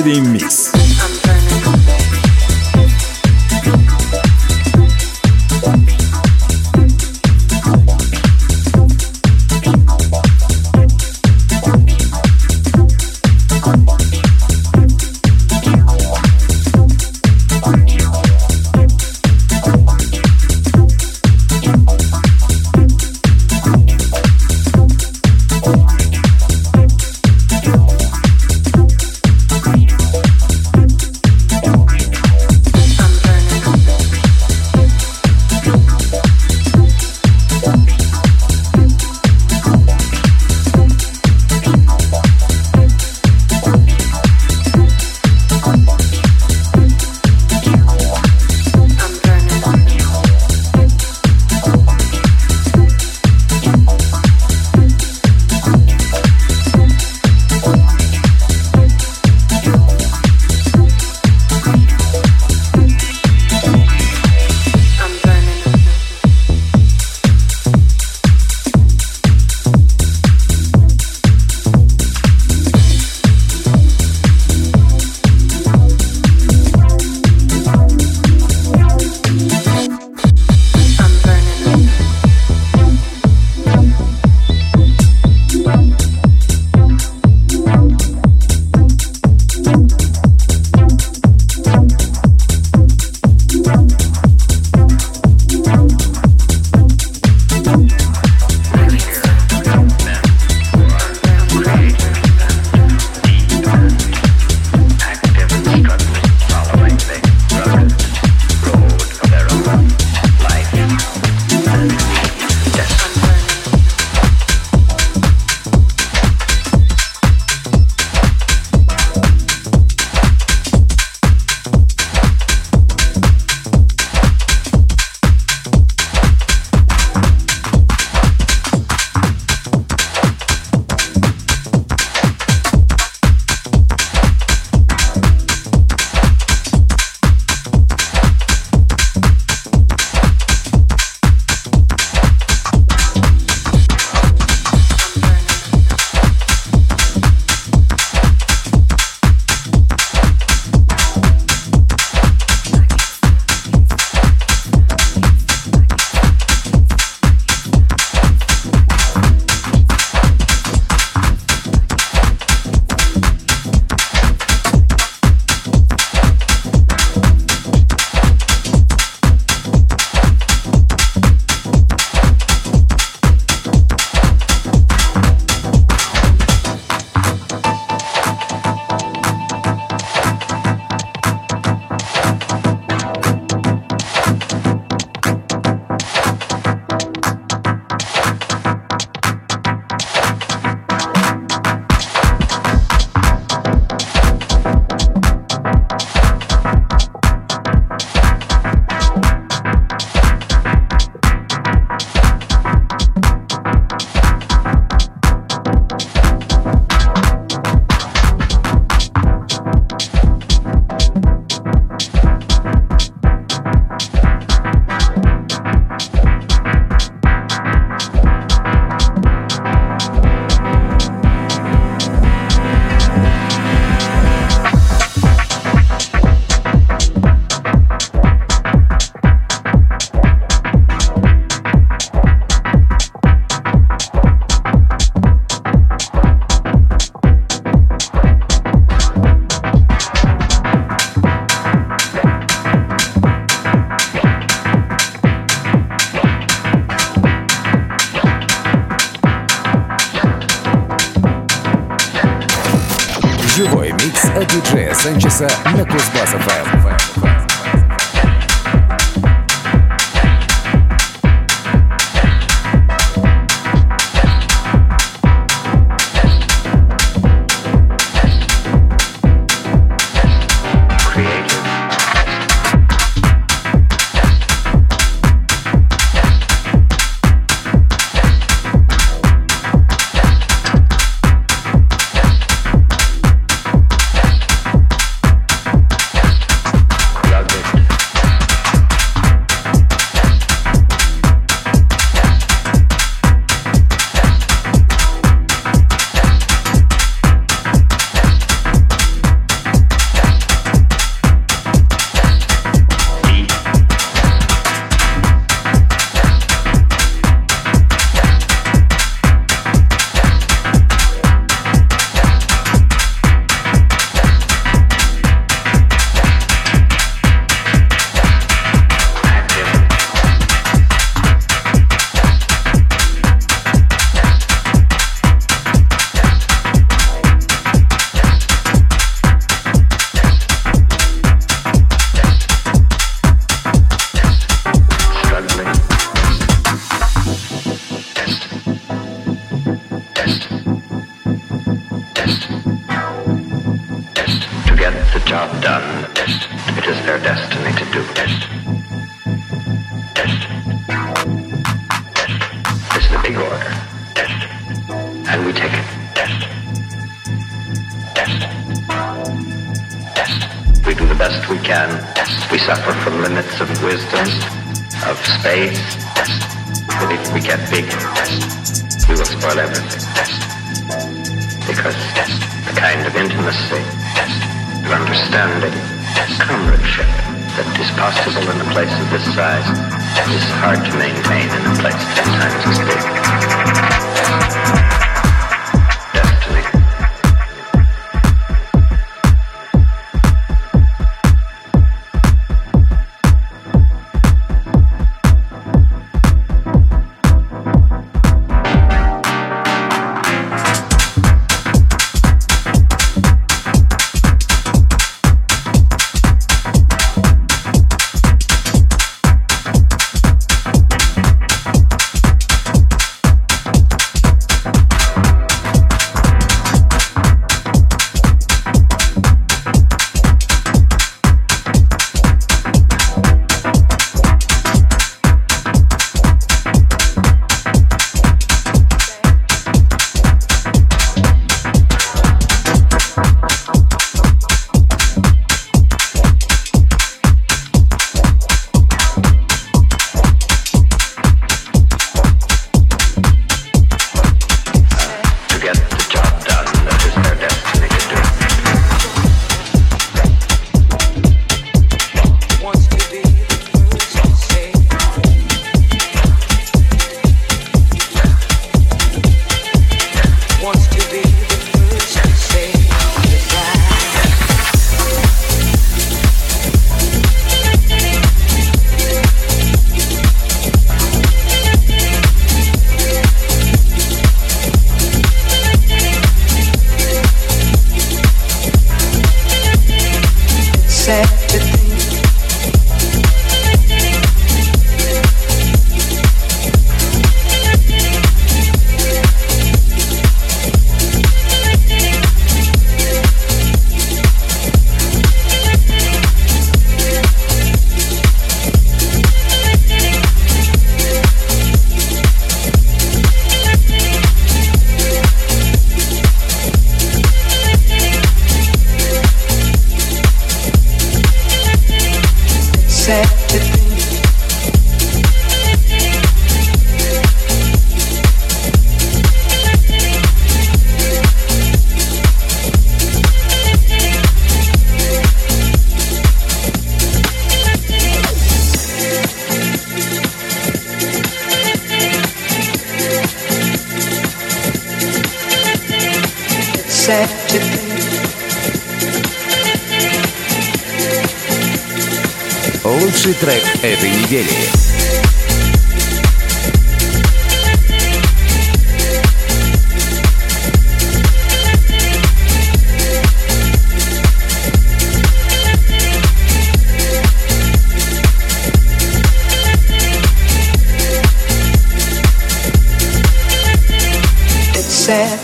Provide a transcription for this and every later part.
Friday Mix.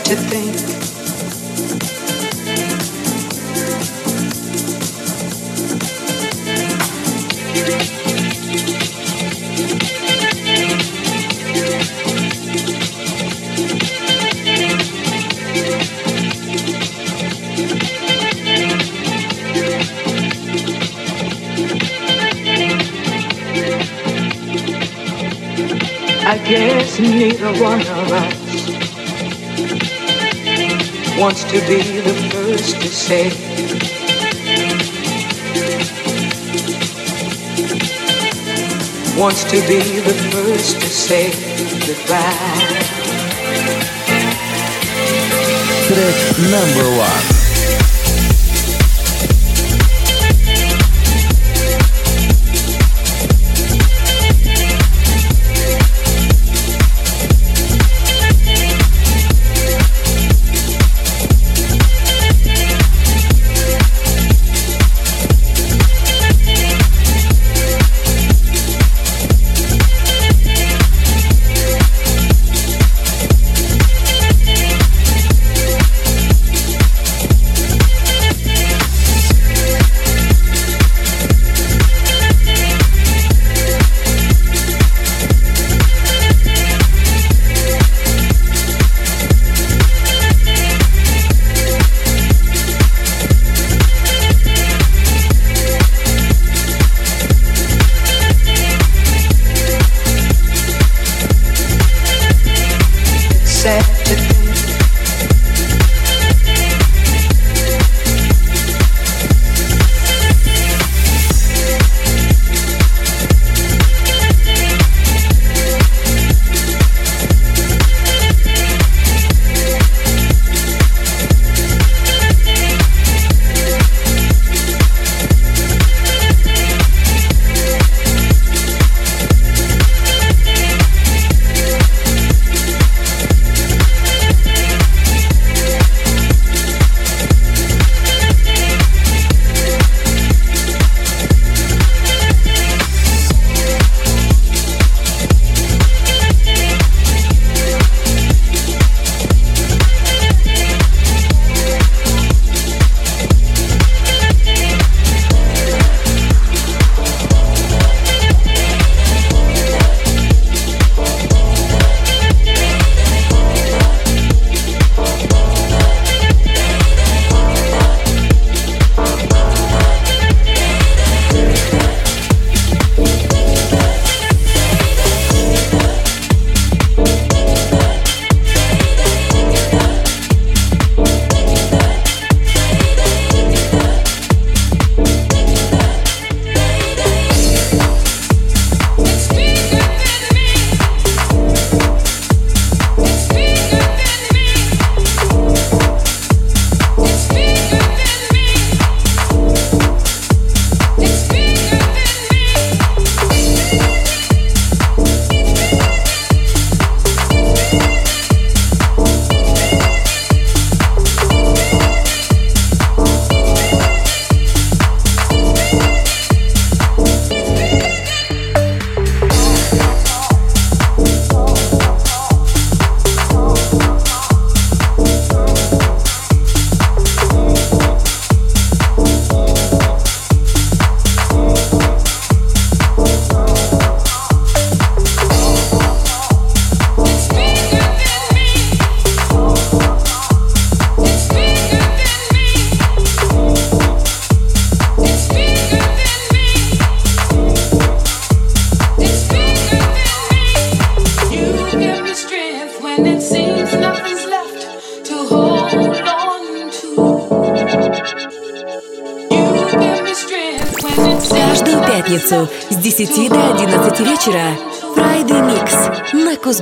To think. I guess neither one wants to be the first to say. Wants to be the first to say goodbye. Track number one.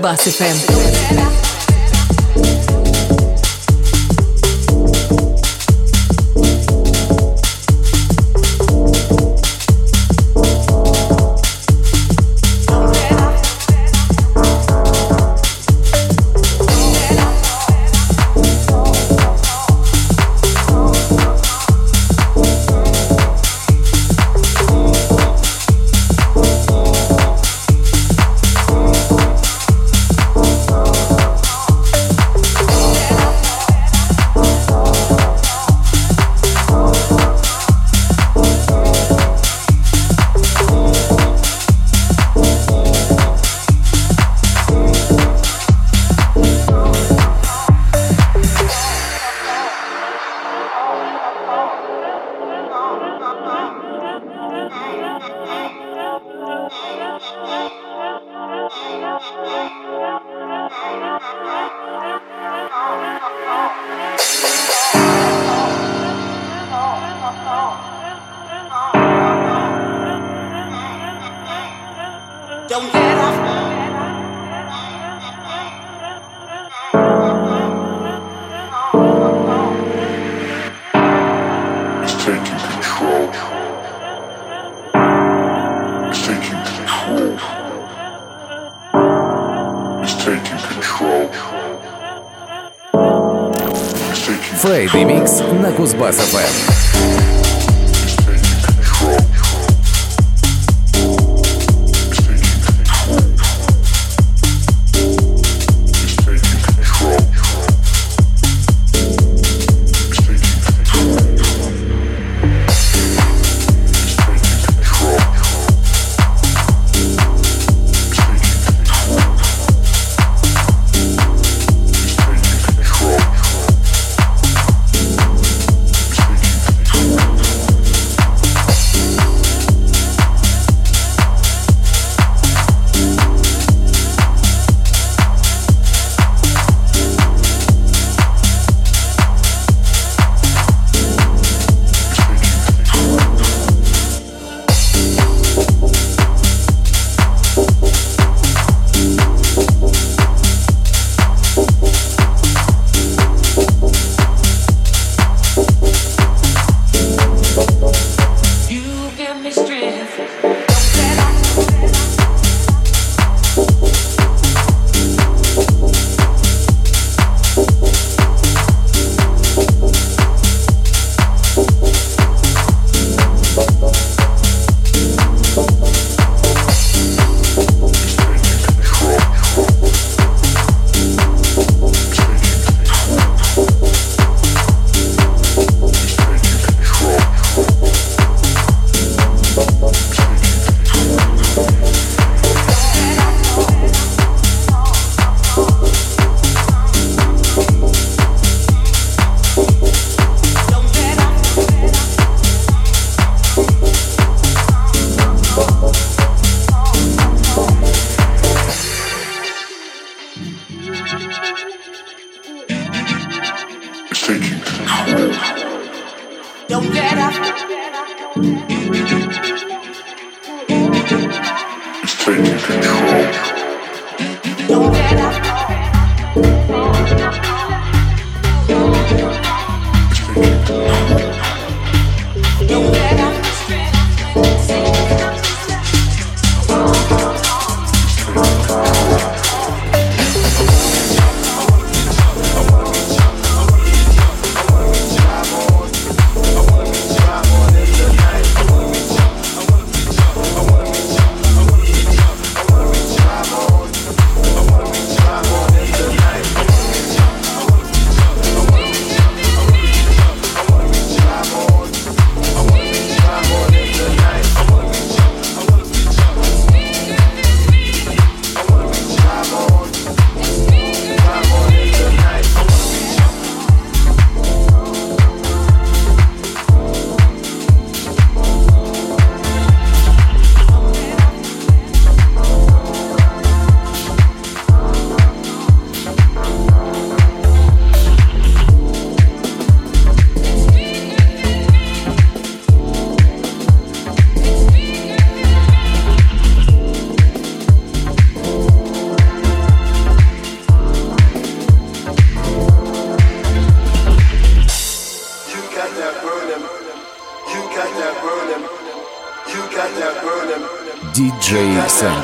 Bass FM.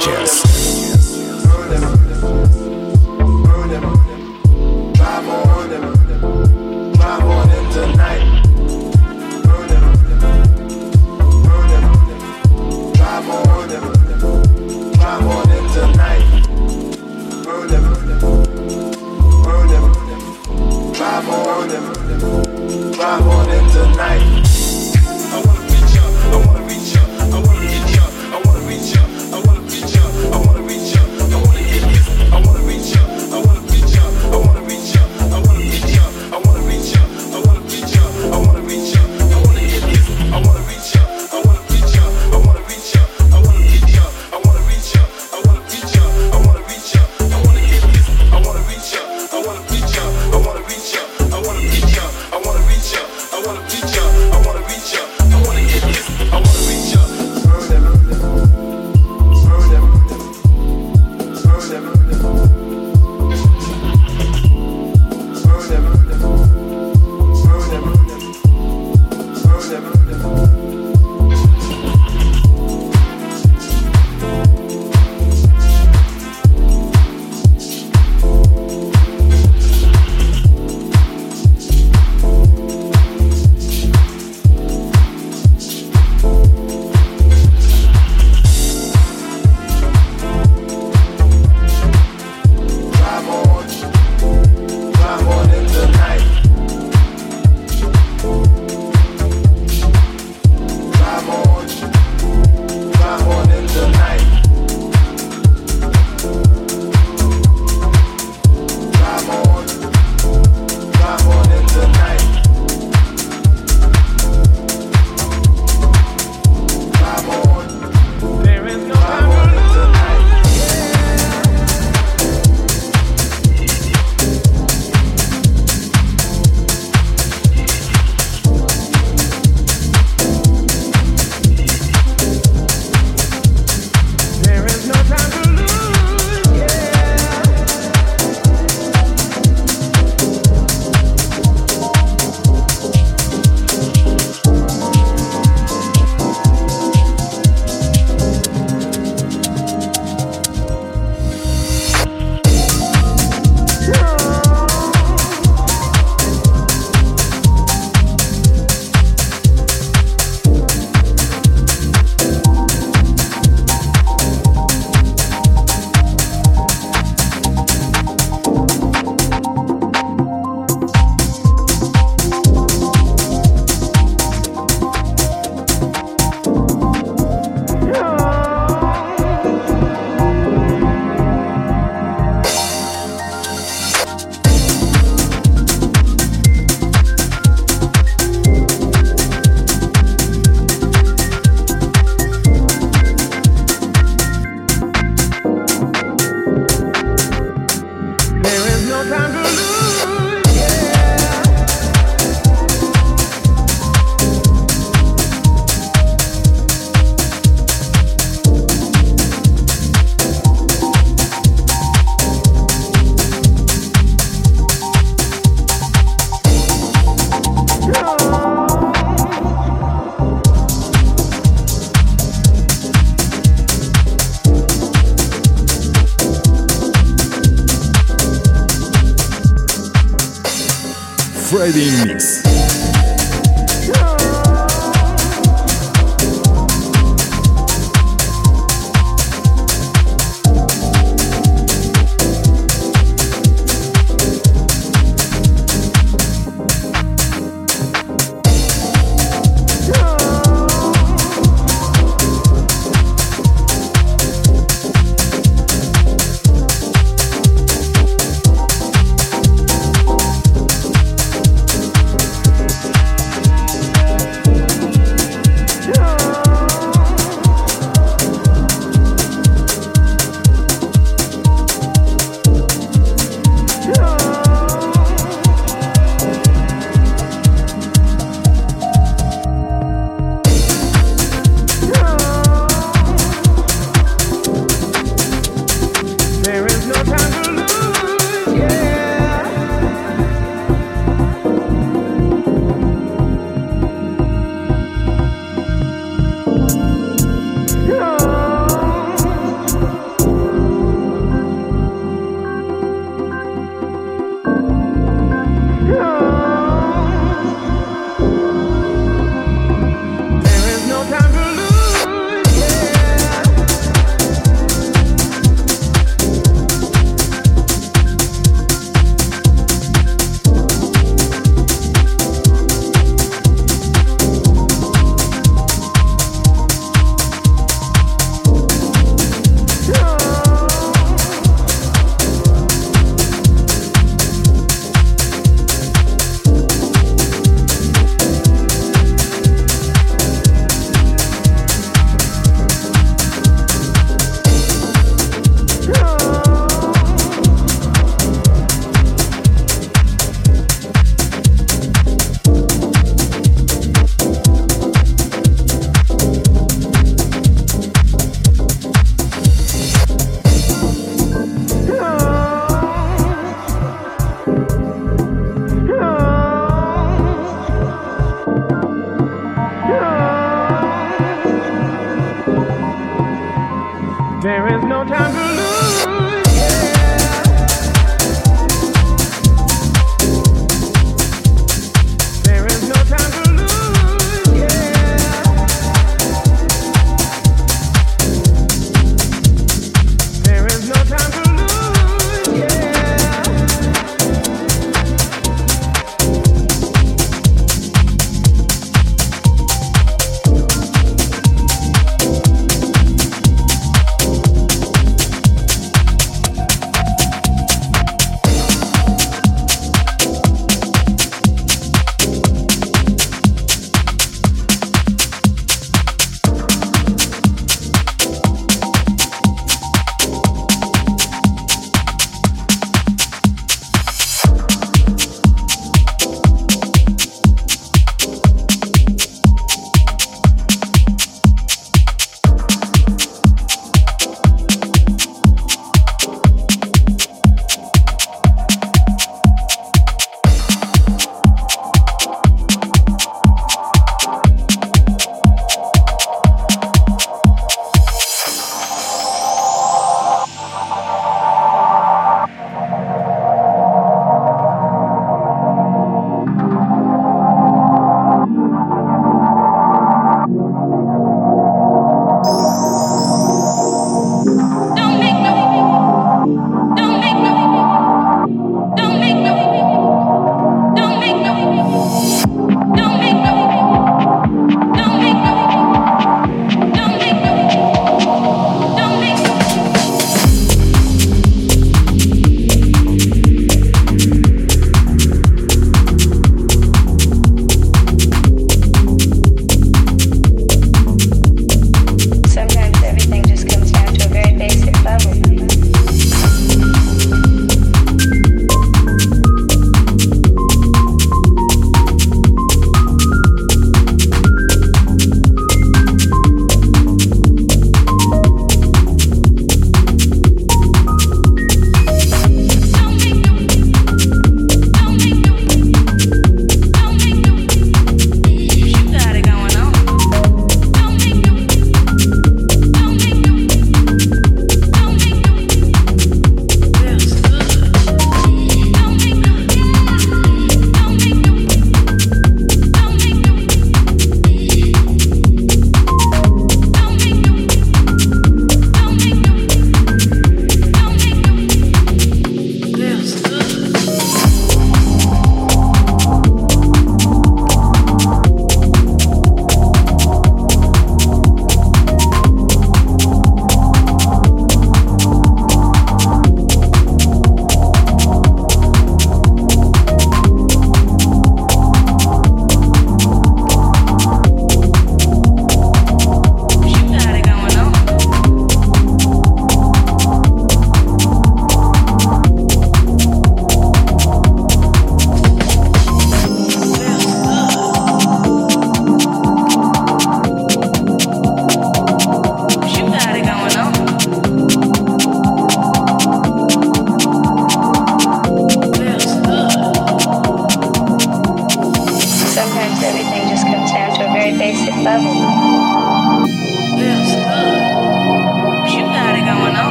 Sanchez.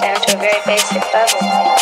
down to a very basic level.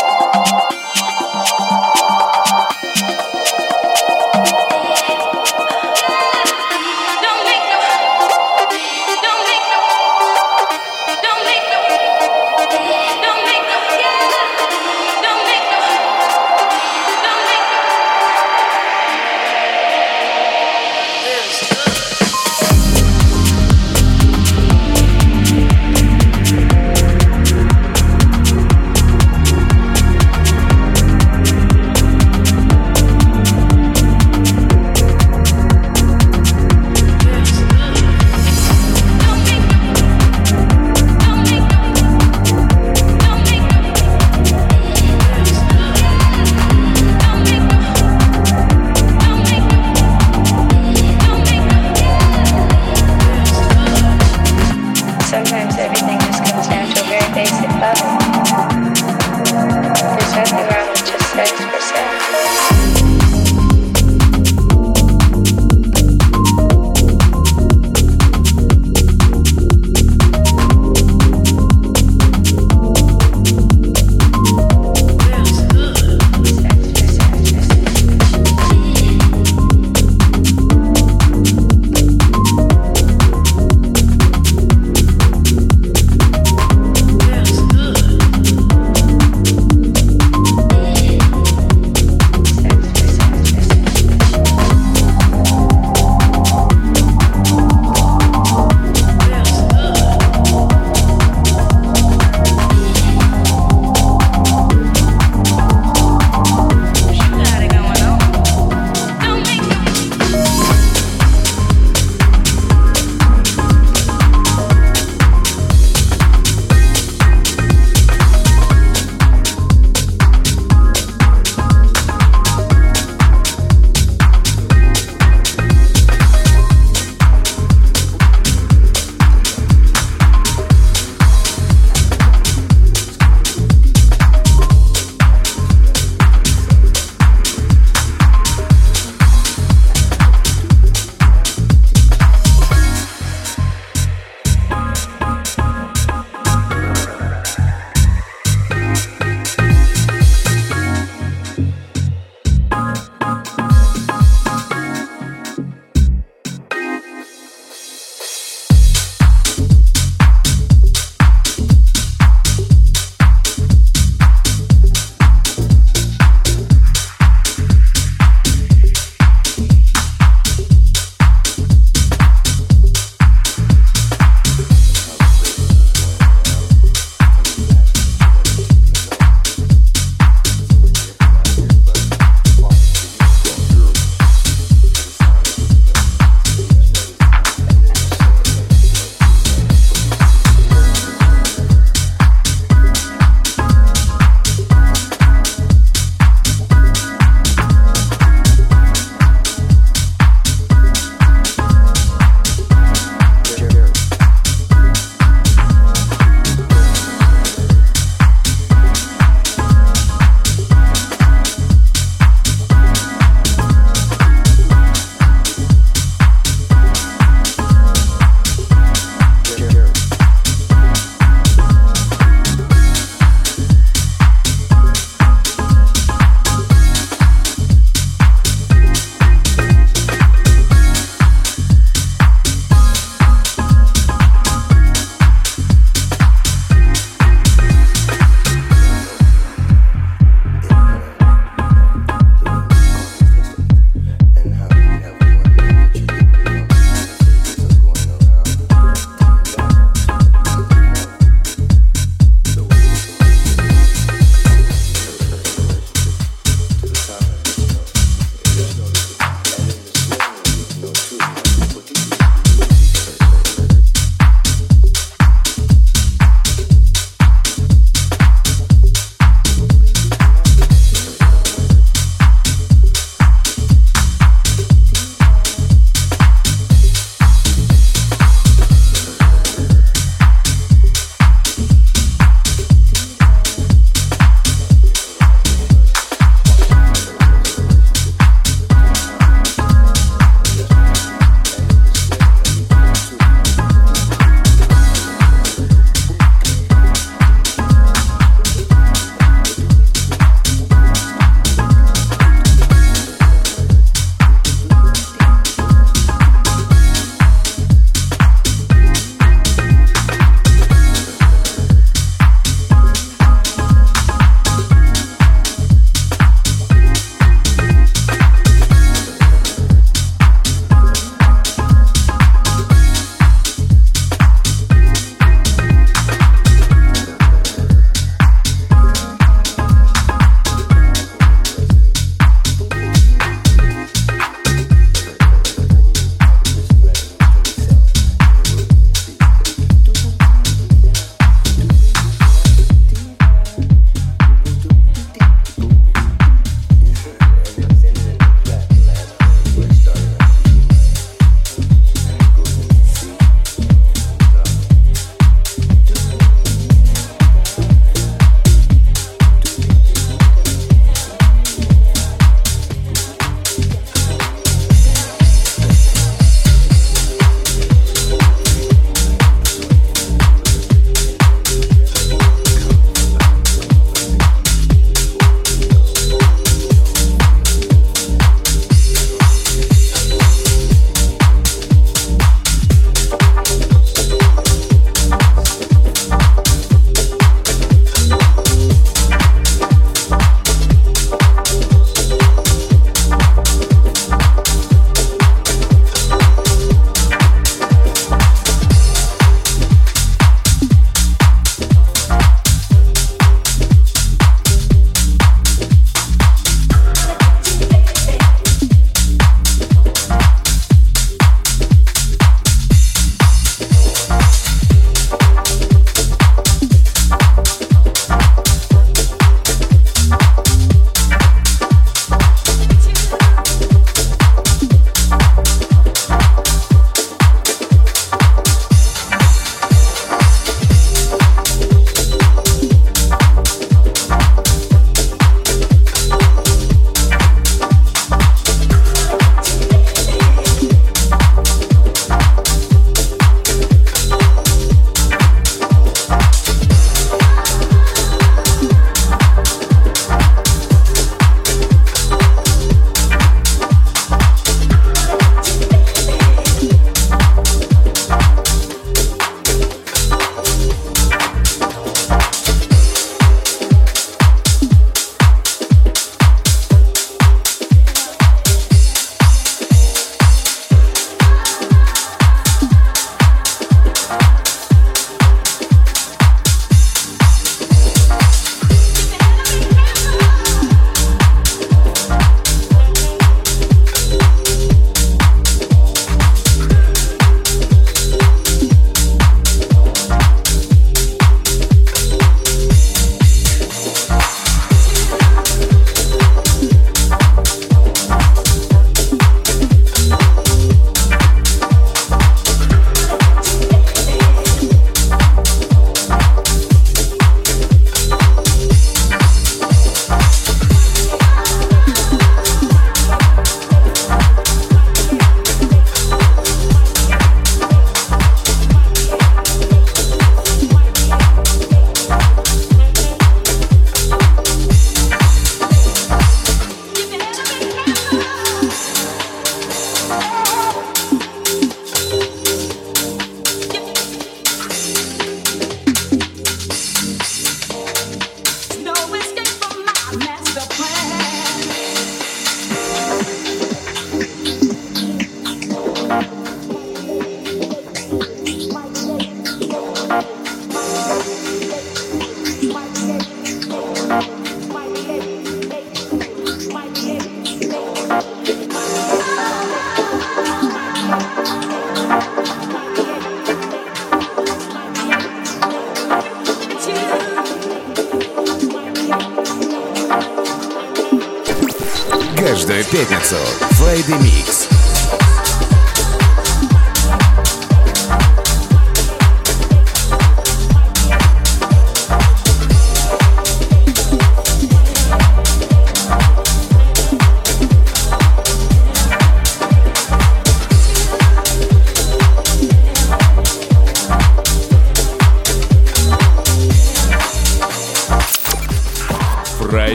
Mixo, Friday Mix.